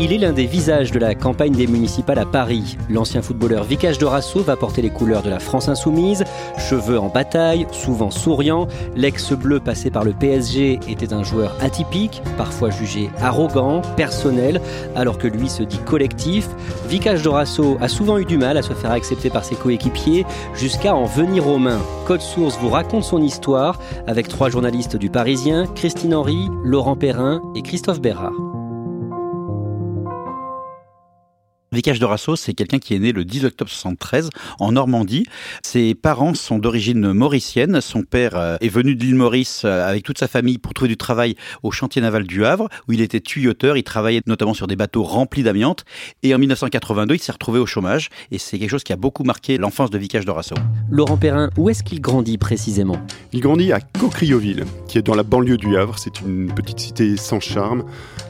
Il est l'un des visages de la campagne des municipales à Paris. L'ancien footballeur Vicage Dorasso va porter les couleurs de la France insoumise, cheveux en bataille, souvent souriant. L'ex-bleu passé par le PSG était un joueur atypique, parfois jugé arrogant, personnel, alors que lui se dit collectif. Vicage Dorasso a souvent eu du mal à se faire accepter par ses coéquipiers, jusqu'à en venir aux mains. Code Source vous raconte son histoire avec trois journalistes du Parisien, Christine Henry, Laurent Perrin et Christophe Bérard. Vicage Dorasso, c'est quelqu'un qui est né le 10 octobre 73 en Normandie. Ses parents sont d'origine mauricienne. Son père euh, est venu de l'île Maurice euh, avec toute sa famille pour trouver du travail au chantier naval du Havre, où il était tuyauteur. Il travaillait notamment sur des bateaux remplis d'amiante. Et en 1982, il s'est retrouvé au chômage. Et c'est quelque chose qui a beaucoup marqué l'enfance de Vicage Dorasso. Laurent Perrin, où est-ce qu'il grandit précisément? Il grandit à Cocrioville, qui est dans la banlieue du Havre. C'est une petite cité sans charme,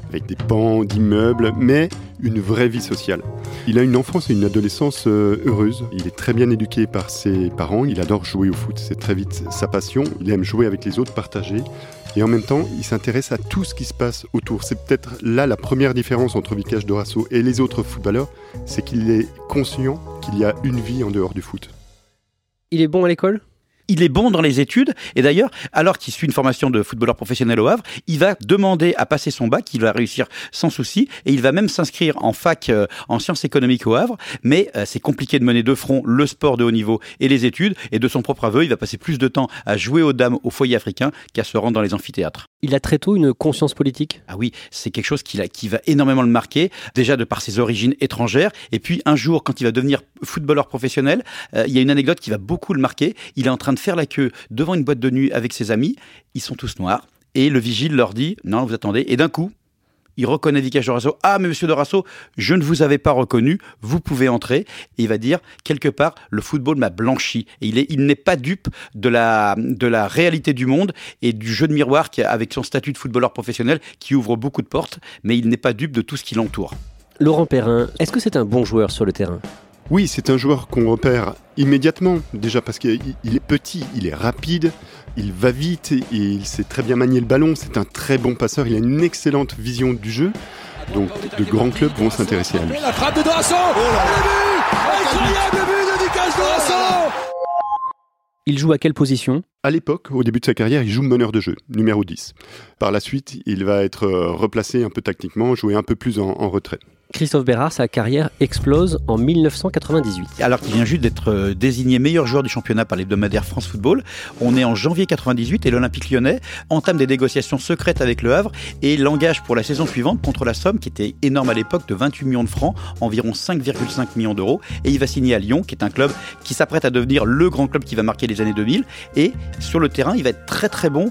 avec des pans d'immeubles, mais une vraie vie sociale. Il a une enfance et une adolescence euh, heureuse. Il est très bien éduqué par ses parents. Il adore jouer au foot. C'est très vite sa passion. Il aime jouer avec les autres, partager. Et en même temps, il s'intéresse à tout ce qui se passe autour. C'est peut-être là la première différence entre Vicage Dorasso et les autres footballeurs, c'est qu'il est conscient qu'il y a une vie en dehors du foot. Il est bon à l'école? Il est bon dans les études. Et d'ailleurs, alors qu'il suit une formation de footballeur professionnel au Havre, il va demander à passer son bac, il va réussir sans souci et il va même s'inscrire en fac euh, en sciences économiques au Havre, mais euh, c'est compliqué de mener de front le sport de haut niveau et les études. Et de son propre aveu, il va passer plus de temps à jouer aux dames au foyer africain qu'à se rendre dans les amphithéâtres. Il a très tôt une conscience politique? Ah oui, c'est quelque chose qui, qui va énormément le marquer, déjà de par ses origines étrangères, et puis un jour, quand il va devenir footballeur professionnel, euh, il y a une anecdote qui va beaucoup le marquer, il est en train de faire la queue devant une boîte de nuit avec ses amis, ils sont tous noirs, et le vigile leur dit, non, vous attendez, et d'un coup, il reconnaît Vicage Dorasso. Ah, mais monsieur Dorasso, je ne vous avais pas reconnu, vous pouvez entrer. Et il va dire, quelque part, le football m'a blanchi. Et il, est, il n'est pas dupe de la, de la réalité du monde et du jeu de miroir qui, avec son statut de footballeur professionnel qui ouvre beaucoup de portes, mais il n'est pas dupe de tout ce qui l'entoure. Laurent Perrin, est-ce que c'est un bon joueur sur le terrain? Oui, c'est un joueur qu'on repère immédiatement, déjà parce qu'il est petit, il est rapide, il va vite et il sait très bien manier le ballon, c'est un très bon passeur, il a une excellente vision du jeu. Donc de grands clubs vont s'intéresser à lui. La frappe de Dorasso Incroyable but de Vicage Dorasso Il joue à quelle position? À l'époque, au début de sa carrière, il joue meneur de jeu, numéro 10. Par la suite, il va être euh, replacé un peu tactiquement, jouer un peu plus en, en retrait. Christophe Bérard, sa carrière explose en 1998. Alors qu'il vient juste d'être euh, désigné meilleur joueur du championnat par l'hebdomadaire France Football, on est en janvier 98 et l'Olympique lyonnais entame des négociations secrètes avec le Havre et l'engage pour la saison suivante contre la somme qui était énorme à l'époque de 28 millions de francs, environ 5,5 millions d'euros. Et il va signer à Lyon, qui est un club qui s'apprête à devenir le grand club qui va marquer les années 2000. Et sur le terrain, il va être très très bon,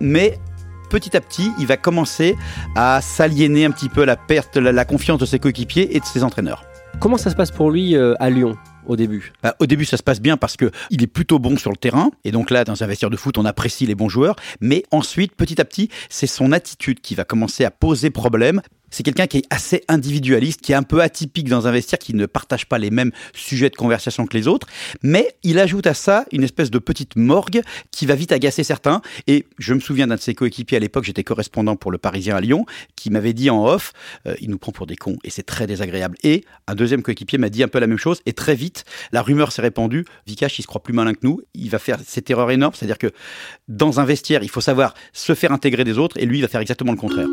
mais petit à petit, il va commencer à s'aliéner un petit peu la perte, la, la confiance de ses coéquipiers et de ses entraîneurs. Comment ça se passe pour lui euh, à Lyon au début? Bah, au début, ça se passe bien parce que il est plutôt bon sur le terrain. Et donc là, dans un vestiaire de foot, on apprécie les bons joueurs. Mais ensuite, petit à petit, c'est son attitude qui va commencer à poser problème. C'est quelqu'un qui est assez individualiste, qui est un peu atypique dans un vestiaire, qui ne partage pas les mêmes sujets de conversation que les autres, mais il ajoute à ça une espèce de petite morgue qui va vite agacer certains. Et je me souviens d'un de ses coéquipiers à l'époque, j'étais correspondant pour le Parisien à Lyon, qui m'avait dit en off, euh, il nous prend pour des cons et c'est très désagréable. Et un deuxième coéquipier m'a dit un peu la même chose et très vite, la rumeur s'est répandue, Vikash il se croit plus malin que nous, il va faire cette erreur énorme, c'est-à-dire que dans un vestiaire, il faut savoir se faire intégrer des autres et lui il va faire exactement le contraire.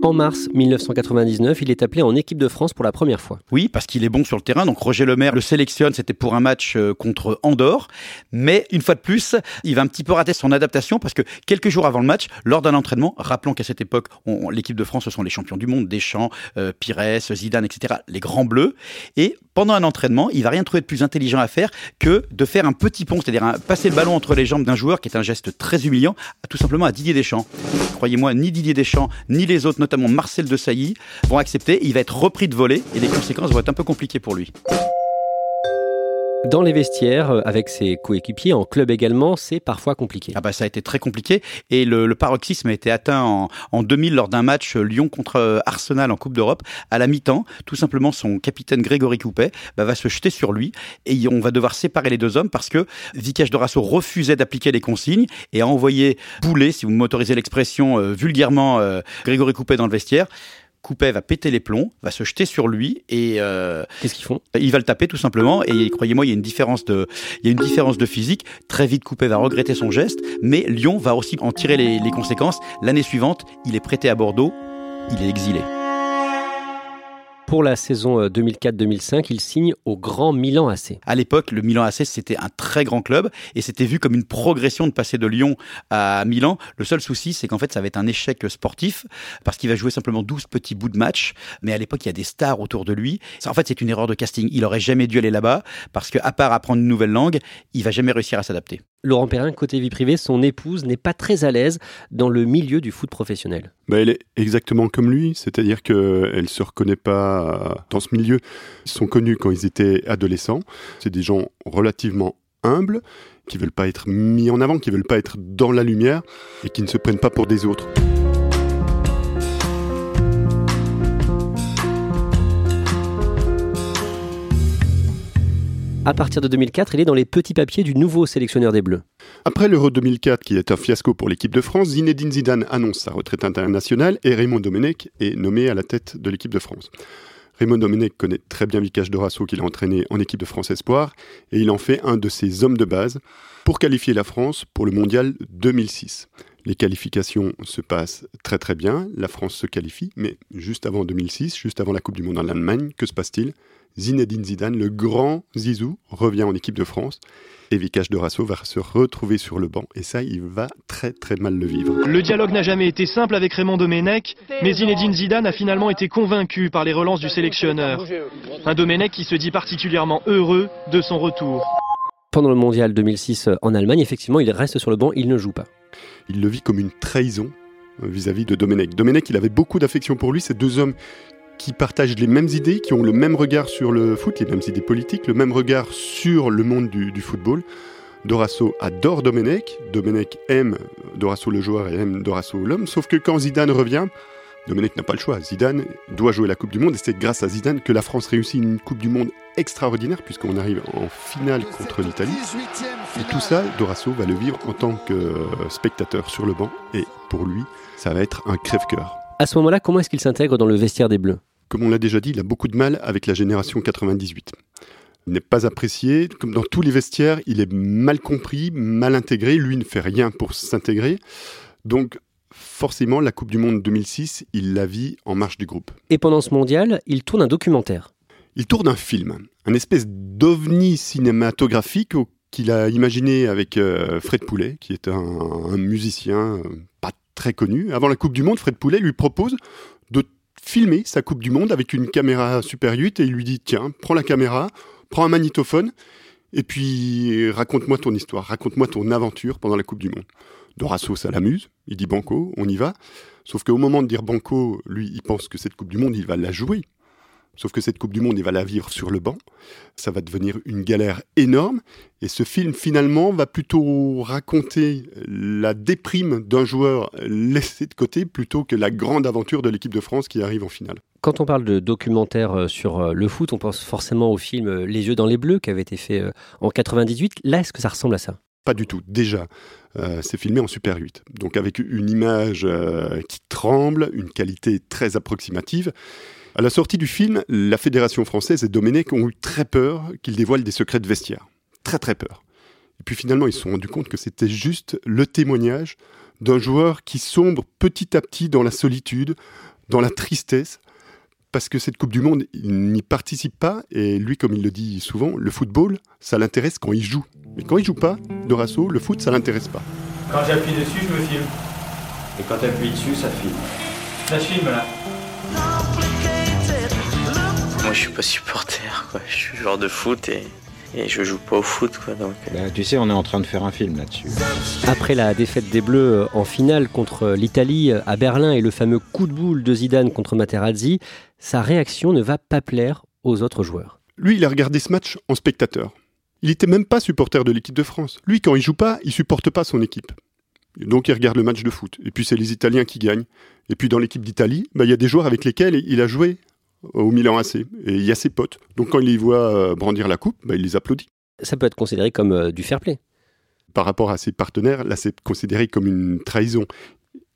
En mars 1999, il est appelé en équipe de France pour la première fois. Oui, parce qu'il est bon sur le terrain. Donc Roger Lemaire le sélectionne, c'était pour un match euh, contre Andorre. Mais une fois de plus, il va un petit peu rater son adaptation parce que quelques jours avant le match, lors d'un entraînement, rappelons qu'à cette époque, l'équipe de France, ce sont les champions du monde, Deschamps, euh, Pires, Zidane, etc., les grands bleus. Et pendant un entraînement, il va rien trouver de plus intelligent à faire que de faire un petit pont, c'est-à-dire passer le ballon entre les jambes d'un joueur, qui est un geste très humiliant, tout simplement à Didier Deschamps. Croyez-moi, ni Didier Deschamps, ni les autres, notamment Marcel de Sailly, vont accepter. Il va être repris de voler et les conséquences vont être un peu compliquées pour lui. Dans les vestiaires, euh, avec ses coéquipiers, en club également, c'est parfois compliqué. Ah bah ça a été très compliqué et le, paroxysme a été atteint en, en 2000 lors d'un match euh, Lyon contre euh, Arsenal en Coupe d'Europe. À la mi-temps, tout simplement son capitaine Grégory Coupet bah, va se jeter sur lui et on va devoir séparer les deux hommes parce que Vikash Dorasso refusait d'appliquer les consignes et a envoyé bouler, si vous m'autorisez l'expression vulgairement, Grégory Coupet dans le vestiaire. Coupet va péter les plombs, va se jeter sur lui et euh, qu'est-ce qu'ils font? Il va le taper tout simplement et croyez-moi, il y a une différence de, il y a une différence de physique. Très vite, Coupet va regretter son geste, mais Lyon va aussi en tirer les, les conséquences. L'année suivante, il est prêté à Bordeaux, il est exilé. Pour la saison 2004-2005, euh, il signe au Grand Milan AC. À l'époque, le Milan AC, c'était un très grand club et c'était vu comme une progression de passer de Lyon à Milan. Le seul souci, c'est qu'en fait, ça va être un échec sportif parce qu'il va jouer simplement 12 petits bouts de match. Mais à l'époque, il y a des stars autour de lui. En fait, c'est une erreur de casting. Il aurait jamais dû aller là-bas parce qu'à part apprendre une nouvelle langue, il va jamais réussir à s'adapter. Laurent Perrin, côté vie privée, son épouse n'est pas très à l'aise dans le milieu du foot professionnel. Bah, elle est exactement comme lui, c'est-à-dire qu'elle ne se reconnaît pas dans ce milieu. Ils sont connus quand ils étaient adolescents. C'est des gens relativement humbles, qui veulent pas être mis en avant, qui veulent pas être dans la lumière et qui ne se prennent pas pour des autres. À partir de 2004, il est dans les petits papiers du nouveau sélectionneur des Bleus. Après l'Euro 2004, qui est un fiasco pour l'équipe de France, Zinedine Zidane annonce sa retraite internationale et Raymond Domenech est nommé à la tête de l'équipe de France. Raymond Domenech connaît très bien Vikash Dorasso qu'il a entraîné en équipe de France Espoir et il en fait un de ses hommes de base pour qualifier la France pour le mondial 2006. Les qualifications se passent très très bien, la France se qualifie, mais juste avant 2006, juste avant la Coupe du Monde en Allemagne, que se passe-t-il? Zinedine Zidane, le grand Zizou, revient en équipe de France. Et Vikash Dorasso va se retrouver sur le banc. Et ça, il va très très mal le vivre. Le dialogue n'a jamais été simple avec Raymond Domenech, mais Zinedine Zidane a finalement été convaincu par les relances du sélectionneur. Un Domenech qui se dit particulièrement heureux de son retour. Pendant le mondial 2006 en Allemagne, effectivement, il reste sur le banc, il ne joue pas. Il le vit comme une trahison euh, vis-à-vis de Domenech. Domenech, il avait beaucoup d'affection pour lui. Ces deux hommes qui partagent les mêmes idées, qui ont le même regard sur le foot, les mêmes idées politiques, le même regard sur le monde du, football. Dorasso adore Domenech, Domenech aime Dorasso le joueur et aime Dorasso l'homme, sauf que quand Zidane revient, Domenech n'a pas le choix. Zidane doit jouer la Coupe du Monde et c'est grâce à Zidane que la France réussit une Coupe du Monde extraordinaire puisqu'on arrive en finale contre l'Italie. Et tout ça, Dorasso va le vivre en tant que spectateur sur le banc et pour lui, ça va être un crève-cœur. À ce moment-là, comment est-ce qu'il s'intègre dans le vestiaire des Bleus? Comme on l'a déjà dit, il a beaucoup de mal avec la génération 98. Il n'est pas apprécié, comme dans tous les vestiaires, il est mal compris, mal intégré, lui ne fait rien pour s'intégrer. Donc forcément, la Coupe du Monde 2006, il la vit en marche du groupe. Et pendant ce mondial, il tourne un documentaire. Il tourne un film, un espèce d'ovni cinématographique qu'il a imaginé avec euh, Fred Poulet, qui est un, musicien euh, pas très connu. Avant la Coupe du Monde, Fred Poulet lui propose de filmer sa Coupe du Monde avec une caméra Super 8 et il lui dit tiens, prends la caméra, prends un magnétophone et puis raconte-moi ton histoire, raconte-moi ton aventure pendant la Coupe du Monde. Dorasso, ça l'amuse, il dit banco, on y va. Sauf qu'au moment de dire banco, lui, il pense que cette Coupe du Monde, il va la jouer. Sauf que cette Coupe du Monde, il va la vivre sur le banc. Ça va devenir une galère énorme. Et ce film, finalement, va plutôt raconter la déprime d'un joueur laissé de côté plutôt que la grande aventure de l'équipe de France qui arrive en finale. Quand on parle de documentaire euh, sur euh, le foot, on pense forcément au film euh, Les yeux dans les bleus qui avait été fait en 98. Là, est-ce que ça ressemble à ça? Pas du tout. Déjà, c'est filmé en Super 8. Donc avec une image qui tremble, une qualité très approximative. À la sortie du film, la Fédération française et Domenech ont eu très peur qu'il dévoile des secrets de vestiaire. Très très peur. Et puis finalement, ils se sont rendus compte que c'était juste le témoignage d'un joueur qui sombre petit à petit dans la solitude, dans la tristesse, parce que cette Coupe du Monde, il n'y participe pas, et lui, comme il le dit souvent, le football, ça l'intéresse quand il joue. Mais quand il joue pas, Dorasso, le foot, ça l'intéresse pas. Quand j'appuie dessus, je me filme. Et quand tu appuies dessus, ça filme. Ça filme là. Moi, je suis pas supporter, quoi. Je suis joueur de foot et, et je joue pas au foot, quoi. Donc. Euh. Bah, tu sais, on est en train de faire un film là-dessus. Après la défaite des Bleus euh, en finale contre l'Italie euh, à Berlin et le fameux coup de boule de Zidane contre Materazzi, sa réaction ne va pas plaire aux autres joueurs. Lui, il a regardé ce match en spectateur. Il n'était même pas supporter de l'équipe de France. Lui, quand il joue pas, il supporte pas son équipe. Donc il regarde le match de foot. Et puis c'est les Italiens qui gagnent. Et puis dans l'équipe d'Italie, bah, il y a des joueurs avec lesquels il a joué au Milan AC. Et il y a ses potes. Donc quand il les voit euh, brandir la coupe, bah, il les applaudit. Ça peut être considéré comme euh, du fair play. Par rapport à ses partenaires, là c'est considéré comme une trahison.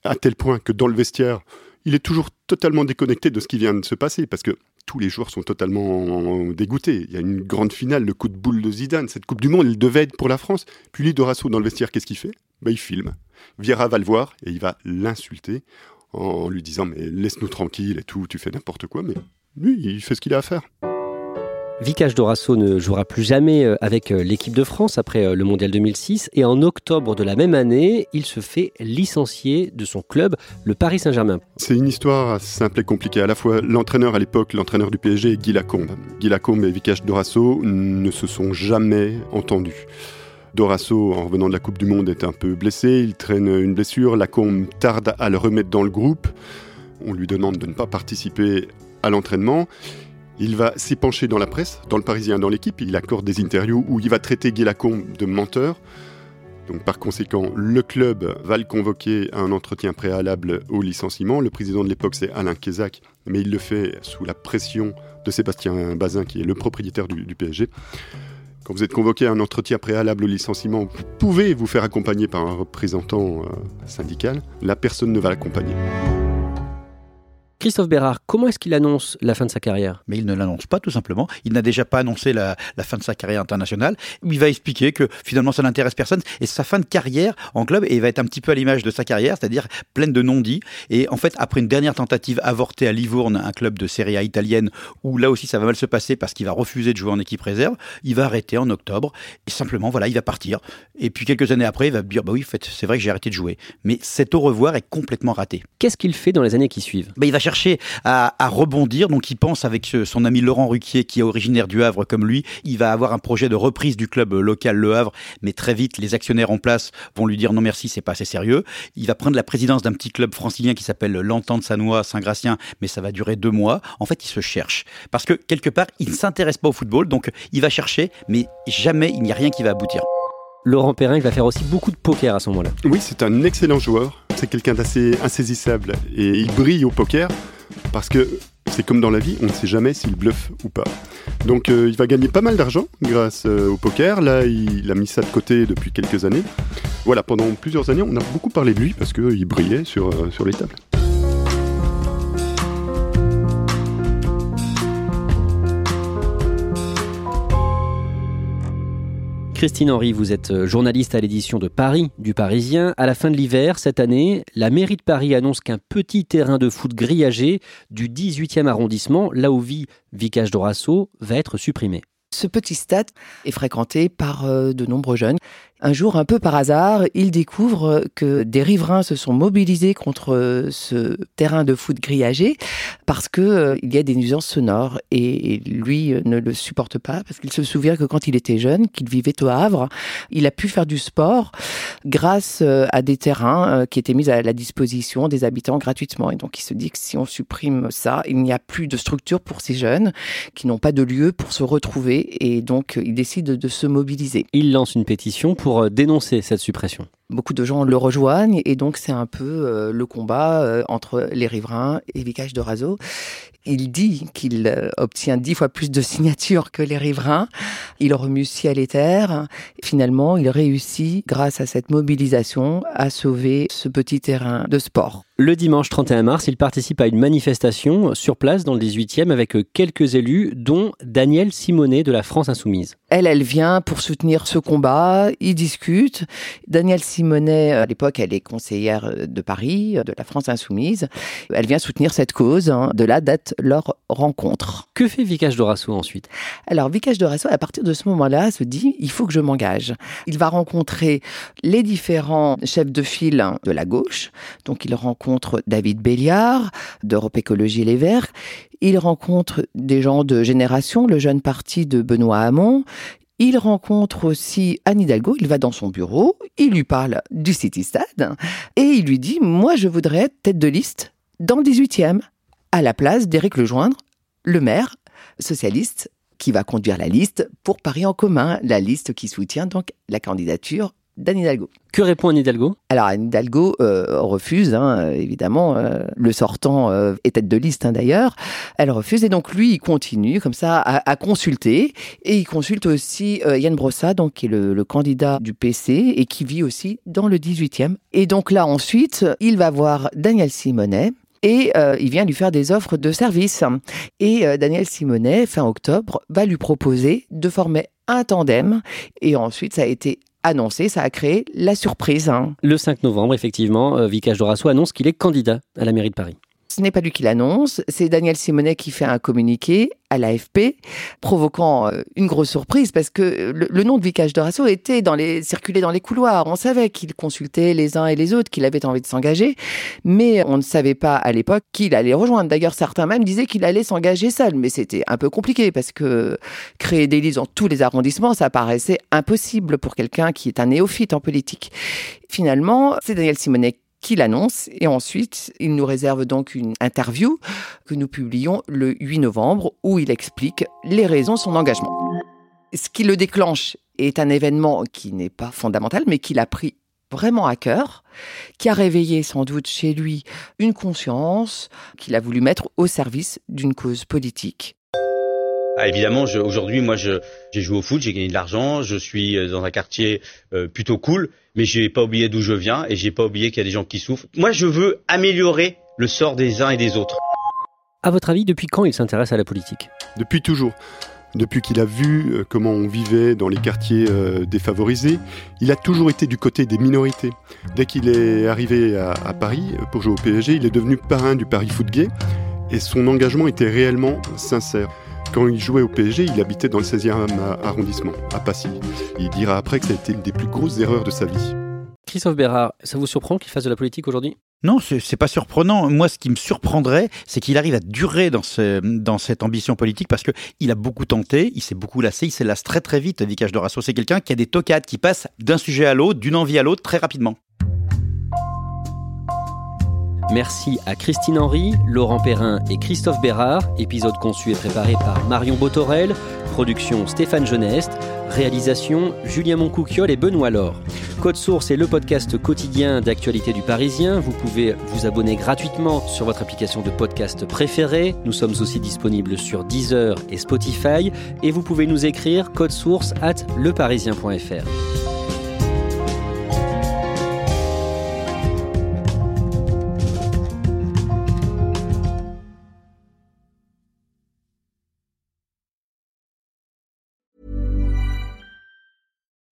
À tel point que dans le vestiaire, il est toujours totalement déconnecté de ce qui vient de se passer. Parce que tous les joueurs sont totalement dégoûtés. Il y a une grande finale, le coup de boule de Zidane. Cette Coupe du Monde, elle devait être pour la France. Puis lui, Dorasso, dans le vestiaire, qu'est-ce qu'il fait? Bah, Il filme. Viera va le voir et il va l'insulter en lui disant Mais laisse-nous tranquille et tout, tu fais n'importe quoi. Mais lui, il fait ce qu'il a à faire. Vicage Dorasso ne jouera plus jamais euh, avec euh, l'équipe de France après euh, le Mondial 2006 et en octobre de la même année, il se fait licencier de son club, le Paris Saint-Germain. C'est une histoire simple et compliquée. À la fois, l'entraîneur à l'époque, l'entraîneur du PSG, Guy Lacombe. Guy Lacombe et Vicage Dorasso ne se sont jamais entendus. Dorasso, en revenant de la Coupe du Monde, est un peu blessé, il traîne une blessure, Lacombe tarde à le remettre dans le groupe. On lui demande de ne pas participer à l'entraînement. Il va s'épancher dans la presse, dans le Parisien, dans l'équipe. Il accorde des interviews où il va traiter Guy Lacombe de menteur. Donc par conséquent, le club va le convoquer à un entretien préalable au licenciement. Le président de l'époque, c'est Alain Kézac, mais il le fait sous la pression de Sébastien Bazin, qui est le propriétaire du, PSG. Quand vous êtes convoqué à un entretien préalable au licenciement, vous pouvez vous faire accompagner par un représentant euh, syndical. La personne ne va l'accompagner. Christophe Bérard, comment est-ce qu'il annonce la fin de sa carrière? Mais il ne l'annonce pas tout simplement. Il n'a déjà pas annoncé la, fin de sa carrière internationale. Il va expliquer que finalement ça n'intéresse personne et sa fin de carrière en club et va être un petit peu à l'image de sa carrière, c'est-à-dire pleine de non-dits. Et en fait, après une dernière tentative avortée à Livourne, un club de Serie A italienne, où là aussi ça va mal se passer parce qu'il va refuser de jouer en équipe réserve, il va arrêter en octobre et simplement voilà, il va partir. Et puis quelques années après, il va dire bah oui, c'est vrai que j'ai arrêté de jouer. Mais cet au revoir est complètement raté. Qu'est-ce qu'il fait dans les années qui suivent? Bah, Il va chercher à, rebondir. Donc il pense avec son ami Laurent Ruquier, qui est originaire du Havre comme lui, il va avoir un projet de reprise du club local Le Havre, mais très vite les actionnaires en place vont lui dire non merci, c'est pas assez sérieux. Il va prendre la présidence d'un petit club francilien qui s'appelle l'Entente Sanois Saint-Gratien, mais ça va durer deux mois. En fait, il se cherche parce que quelque part, il ne s'intéresse pas au football, donc il va chercher, mais jamais il n'y a rien qui va aboutir. Laurent Perrin, il va faire aussi beaucoup de poker à ce moment-là. Oui, c'est un excellent joueur. C'est quelqu'un d'assez insaisissable et il brille au poker parce que c'est comme dans la vie, on ne sait jamais s'il bluffe ou pas. Donc euh, il va gagner pas mal d'argent grâce euh, au poker. Là, il a mis ça de côté depuis quelques années. Voilà, pendant plusieurs années, on a beaucoup parlé de lui parce qu'il brillait sur, euh, sur les tables. Christine Henry, vous êtes euh, journaliste à l'édition de Paris du Parisien. À la fin de l'hiver, cette année, la mairie de Paris annonce qu'un petit terrain de foot grillagé du 18e arrondissement, là où vit Vicage Dorasso, va être supprimé. Ce petit stade est fréquenté par euh, de nombreux jeunes. Un jour, un peu par hasard, il découvre que des riverains se sont mobilisés contre ce terrain de foot grillagé parce que euh, il y a des nuisances sonores et lui ne le supporte pas parce qu'il se souvient que quand il était jeune, qu'il vivait au Havre, il a pu faire du sport grâce euh, à des terrains euh, qui étaient mis à la disposition des habitants gratuitement. Et donc il se dit que si on supprime ça, il n'y a plus de structure pour ces jeunes qui n'ont pas de lieu pour se retrouver et donc il décide de se mobiliser. Il lance une pétition pour euh, dénoncer cette suppression. Beaucoup de gens le rejoignent et donc c'est un peu euh, le combat euh, entre les riverains et Vicage de Razo. Il dit qu'il obtient dix fois plus de signatures que les riverains. Il remue ciel et terre. Finalement, il réussit, grâce à cette mobilisation, à sauver ce petit terrain de sport. Le dimanche 31 mars, il participe à une manifestation sur place dans le 18e avec quelques élus, dont Daniel Simonet de la France Insoumise. Elle, elle vient pour soutenir ce combat. Ils discutent. Daniel Simonet, à l'époque, elle est conseillère de Paris, de la France Insoumise. Elle vient soutenir cette cause. Hein. De là date leur rencontre. Que fait Vicage Dorasso ensuite? Alors, Vicage Dorasso, à partir de ce moment-là, se dit il faut que je m'engage. Il va rencontrer les différents chefs de file de la gauche. Donc, il rencontre David Béliard d'Europe Écologie Les Verts. Il rencontre des gens de génération, le jeune parti de Benoît Hamon. Il rencontre aussi Anne Hidalgo, il va dans son bureau, il lui parle du City Stade et il lui dit Moi, je voudrais être tête de liste dans le 18e à la place d'Éric Lejoindre, le maire socialiste qui va conduire la liste pour Paris en commun, la liste qui soutient donc la candidature d'Anne Hidalgo. Que répond Anne Hidalgo? Alors Anne Hidalgo euh, refuse, hein, évidemment, euh, le sortant euh, est tête de liste hein, d'ailleurs, elle refuse et donc lui il continue comme ça à, consulter et il consulte aussi Yann Brossa, donc qui est le, le, candidat du PC et qui vit aussi dans le 18e. Et donc là ensuite, il va voir Daniel Simonet et euh, il vient lui faire des offres de service. Et euh, Daniel Simonet, fin octobre, va lui proposer de former un tandem. Et ensuite, ça a été annoncé, ça a créé la surprise. Hein. Le 5 novembre, effectivement, euh, Vicage Dorasso annonce qu'il est candidat à la mairie de Paris. Ce n'est pas lui qui l'annonce, c'est Daniel Simonet qui fait un communiqué à l'AFP, provoquant euh, une grosse surprise parce que le, nom de Vicage Dorasso était dans les, circulé dans les couloirs. On savait qu'il consultait les uns et les autres, qu'il avait envie de s'engager, mais on ne savait pas à l'époque qu'il allait rejoindre. D'ailleurs, certains même disaient qu'il allait s'engager seul, mais c'était un peu compliqué parce que créer des listes dans tous les arrondissements, ça paraissait impossible pour quelqu'un qui est un néophyte en politique. Finalement, c'est Daniel Simonet qui l'annonce et ensuite il nous réserve donc une interview que nous publions le 8 novembre où il explique les raisons de son engagement. Ce qui le déclenche est un événement qui n'est pas fondamental mais qu'il a pris vraiment à cœur, qui a réveillé sans doute chez lui une conscience qu'il a voulu mettre au service d'une cause politique. Ah, évidemment, aujourd'hui, moi, j'ai joué au foot, j'ai gagné de l'argent, je suis euh, dans un quartier euh, plutôt cool, mais j'ai pas oublié d'où je viens et j'ai pas oublié qu'il y a des gens qui souffrent. Moi, je veux améliorer le sort des uns et des autres. À votre avis, depuis quand il s'intéresse à la politique? Depuis toujours. Depuis qu'il a vu euh, comment on vivait dans les quartiers défavorisés, il a toujours été du côté des minorités. Dès qu'il est arrivé à, à, Paris pour jouer au PSG, il est devenu parrain du Paris Foot Gay et son engagement était réellement sincère. Quand il jouait au PSG, il habitait dans le 16e arrondissement, à Passy. Il dira après que ça a été une des plus grosses erreurs de sa vie. Christophe Bérard, ça vous surprend qu'il fasse de la politique aujourd'hui? Non, c'est pas surprenant. Moi, ce qui me surprendrait, c'est qu'il arrive à durer dans, ce, dans cette ambition politique parce qu'il a beaucoup tenté, il s'est beaucoup lassé, il s'est lasse très très vite. Vicage Dorasso, c'est quelqu'un qui a des tocades, qui passe d'un sujet à l'autre, d'une envie à l'autre très rapidement. Merci à Christine Henry, Laurent Perrin et Christophe Bérard. Épisode conçu et préparé par Marion Botorel. Production Stéphane Geneste. Réalisation Julien Moncouquiol et Benoît Laure. Code Source est le podcast quotidien d'actualité du Parisien. Vous pouvez vous abonner gratuitement sur votre application de podcast préférée. Nous sommes aussi disponibles sur Deezer et Spotify. Et vous pouvez nous écrire code source at leparisien.fr.